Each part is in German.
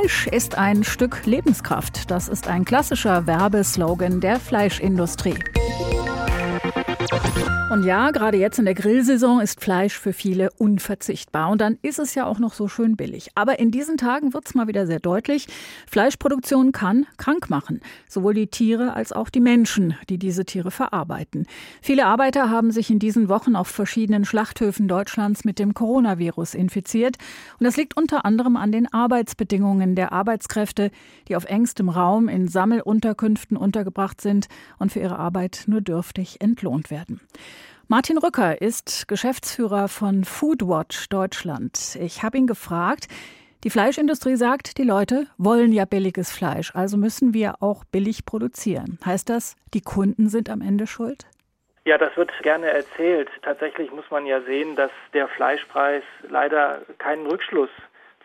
Fleisch ist ein Stück Lebenskraft. Das ist ein klassischer Werbeslogan der Fleischindustrie. Und ja, gerade jetzt in der Grillsaison ist Fleisch für viele unverzichtbar. Und dann ist es ja auch noch so schön billig. Aber in diesen Tagen wird es mal wieder sehr deutlich, Fleischproduktion kann krank machen. Sowohl die Tiere als auch die Menschen, die diese Tiere verarbeiten. Viele Arbeiter haben sich in diesen Wochen auf verschiedenen Schlachthöfen Deutschlands mit dem Coronavirus infiziert. Und das liegt unter anderem an den Arbeitsbedingungen der Arbeitskräfte, die auf engstem Raum in Sammelunterkünften untergebracht sind und für ihre Arbeit nur dürftig entlohnt werden. Martin Rücker ist Geschäftsführer von Foodwatch Deutschland. Ich habe ihn gefragt, die Fleischindustrie sagt, die Leute wollen ja billiges Fleisch, also müssen wir auch billig produzieren. Heißt das, die Kunden sind am Ende schuld? Ja, das wird gerne erzählt. Tatsächlich muss man ja sehen, dass der Fleischpreis leider keinen Rückschluss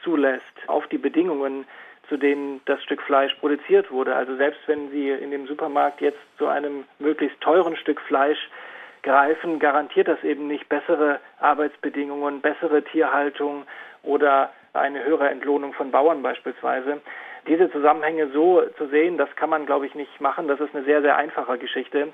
zulässt auf die Bedingungen, zu denen das Stück Fleisch produziert wurde. Also selbst wenn Sie in dem Supermarkt jetzt zu einem möglichst teuren Stück Fleisch greifen, garantiert das eben nicht bessere Arbeitsbedingungen, bessere Tierhaltung oder eine höhere Entlohnung von Bauern beispielsweise. Diese Zusammenhänge so zu sehen, das kann man, glaube ich, nicht machen. Das ist eine sehr, sehr einfache Geschichte.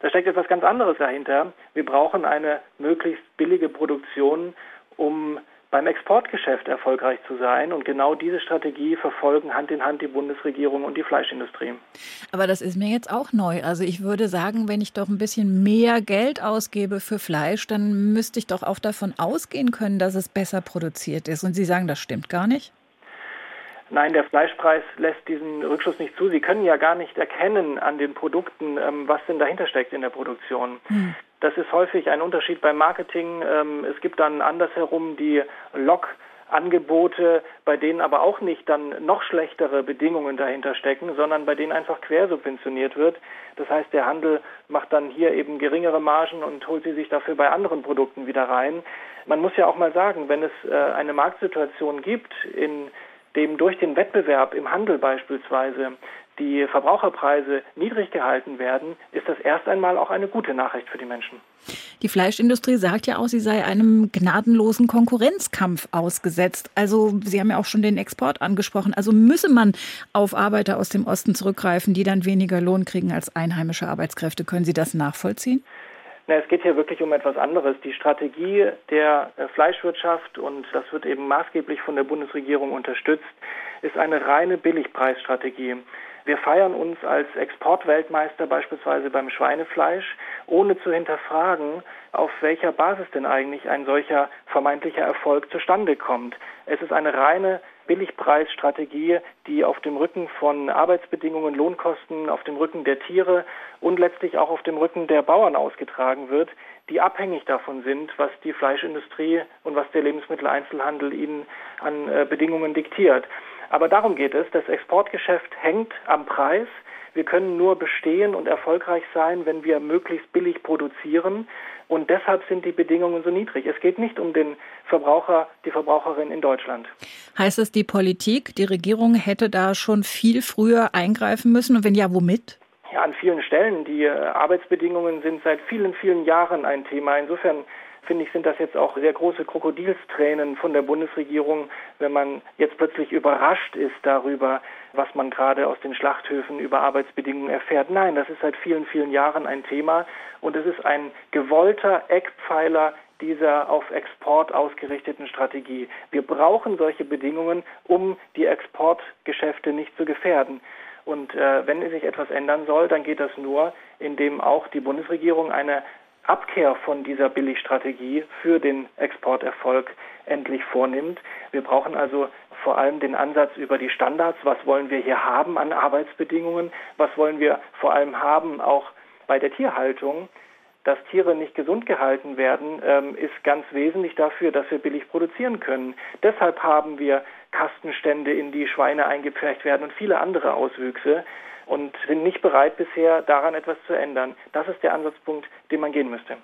Da steckt etwas ganz anderes dahinter. Wir brauchen eine möglichst billige Produktion, um beim Exportgeschäft erfolgreich zu sein. Und genau diese Strategie verfolgen Hand in Hand die Bundesregierung und die Fleischindustrie. Aber das ist mir jetzt auch neu. Also ich würde sagen, wenn ich doch ein bisschen mehr Geld ausgebe für Fleisch, dann müsste ich doch auch davon ausgehen können, dass es besser produziert ist. Und Sie sagen, das stimmt gar nicht? Nein, der Fleischpreis lässt diesen Rückschluss nicht zu. Sie können ja gar nicht erkennen an den Produkten, ähm, was denn dahinter steckt in der Produktion. Hm. Das ist häufig ein Unterschied beim Marketing. Ähm, es gibt dann andersherum die Lok. Angebote, bei denen aber auch nicht dann noch schlechtere Bedingungen dahinter stecken, sondern bei denen einfach quersubventioniert wird. Das heißt, der Handel macht dann hier eben geringere Margen und holt sie sich dafür bei anderen Produkten wieder rein. Man muss ja auch mal sagen, wenn es äh, eine Marktsituation gibt, in dem durch den Wettbewerb im Handel beispielsweise die Verbraucherpreise niedrig gehalten werden, ist das erst einmal auch eine gute Nachricht für die Menschen. Die Fleischindustrie sagt ja auch, sie sei einem gnadenlosen Konkurrenzkampf ausgesetzt. Also Sie haben ja auch schon den Export angesprochen. Also müsse man auf Arbeiter aus dem Osten zurückgreifen, die dann weniger Lohn kriegen als einheimische Arbeitskräfte. Können Sie das nachvollziehen? Na, es geht hier wirklich um etwas anderes. Die Strategie der äh, Fleischwirtschaft, und das wird eben maßgeblich von der Bundesregierung unterstützt, ist eine reine Billigpreisstrategie. Wir feiern uns als Exportweltmeister beispielsweise beim Schweinefleisch, ohne zu hinterfragen, auf welcher Basis denn eigentlich ein solcher vermeintlicher Erfolg zustande kommt. Es ist eine reine Billigpreisstrategie, die auf dem Rücken von Arbeitsbedingungen, Lohnkosten, auf dem Rücken der Tiere und letztlich auch auf dem Rücken der Bauern ausgetragen wird, die abhängig davon sind, was die Fleischindustrie und was der Lebensmitteleinzelhandel ihnen an äh, Bedingungen diktiert. Aber darum geht es. Das Exportgeschäft hängt am Preis. Wir können nur bestehen und erfolgreich sein, wenn wir möglichst billig produzieren. Und deshalb sind die Bedingungen so niedrig. Es geht nicht um den Verbraucher, die Verbraucherin in Deutschland. Heißt das, die Politik, die Regierung hätte da schon viel früher eingreifen müssen? Und wenn ja, womit? Ja, an vielen Stellen. Die äh, Arbeitsbedingungen sind seit vielen, vielen Jahren ein Thema. Insofern finde ich, sind das jetzt auch sehr große Krokodilstränen von der Bundesregierung, wenn man jetzt plötzlich überrascht ist darüber, was man gerade aus den Schlachthöfen über Arbeitsbedingungen erfährt. Nein, das ist seit vielen, vielen Jahren ein Thema und es ist ein gewollter Eckpfeiler dieser auf Export ausgerichteten Strategie. Wir brauchen solche Bedingungen, um die Exportgeschäfte nicht zu gefährden. Und äh, wenn sich etwas ändern soll, dann geht das nur, indem auch die Bundesregierung eine Abkehr von dieser Billigstrategie für den Exporterfolg endlich vornimmt. Wir brauchen also vor allem den Ansatz über die Standards. Was wollen wir hier haben an Arbeitsbedingungen? Was wollen wir vor allem haben auch bei der Tierhaltung? Dass Tiere nicht gesund gehalten werden, ähm, ist ganz wesentlich dafür, dass wir billig produzieren können. Deshalb haben wir Kastenstände, in die Schweine eingepfercht werden und viele andere Auswüchse und sind nicht bereit bisher daran etwas zu ändern. Das ist der Ansatzpunkt, den man gehen müsste.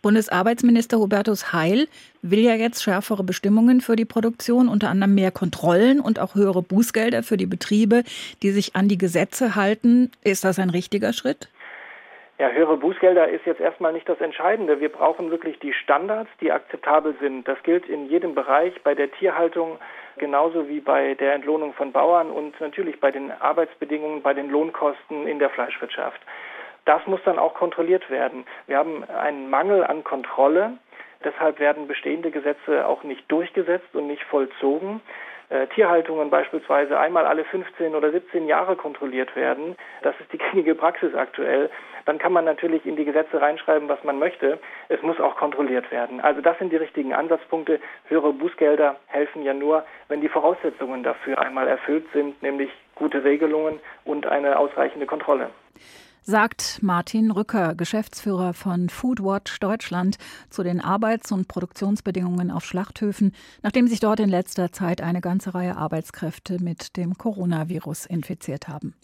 Bundesarbeitsminister Hubertus Heil will ja jetzt schärfere Bestimmungen für die Produktion, unter anderem mehr Kontrollen und auch höhere Bußgelder für die Betriebe, die sich an die Gesetze halten. Ist das ein richtiger Schritt? Ja, höhere Bußgelder ist jetzt erstmal nicht das Entscheidende. Wir brauchen wirklich die Standards, die akzeptabel sind. Das gilt in jedem Bereich, bei der Tierhaltung genauso wie bei der Entlohnung von Bauern und natürlich bei den Arbeitsbedingungen, bei den Lohnkosten in der Fleischwirtschaft. Das muss dann auch kontrolliert werden. Wir haben einen Mangel an Kontrolle. Deshalb werden bestehende Gesetze auch nicht durchgesetzt und nicht vollzogen. Äh, Tierhaltungen beispielsweise einmal alle 15 oder 17 Jahre kontrolliert werden. Das ist die gängige Praxis aktuell. Dann kann man natürlich in die Gesetze reinschreiben, was man möchte. Es muss auch kontrolliert werden. Also das sind die richtigen Ansatzpunkte. Höhere Bußgelder helfen ja nur, wenn die Voraussetzungen dafür einmal erfüllt sind, nämlich gute Regelungen und eine ausreichende Kontrolle sagt Martin Rücker, Geschäftsführer von Foodwatch Deutschland, zu den Arbeits- und Produktionsbedingungen auf Schlachthöfen, nachdem sich dort in letzter Zeit eine ganze Reihe Arbeitskräfte mit dem Coronavirus infiziert haben.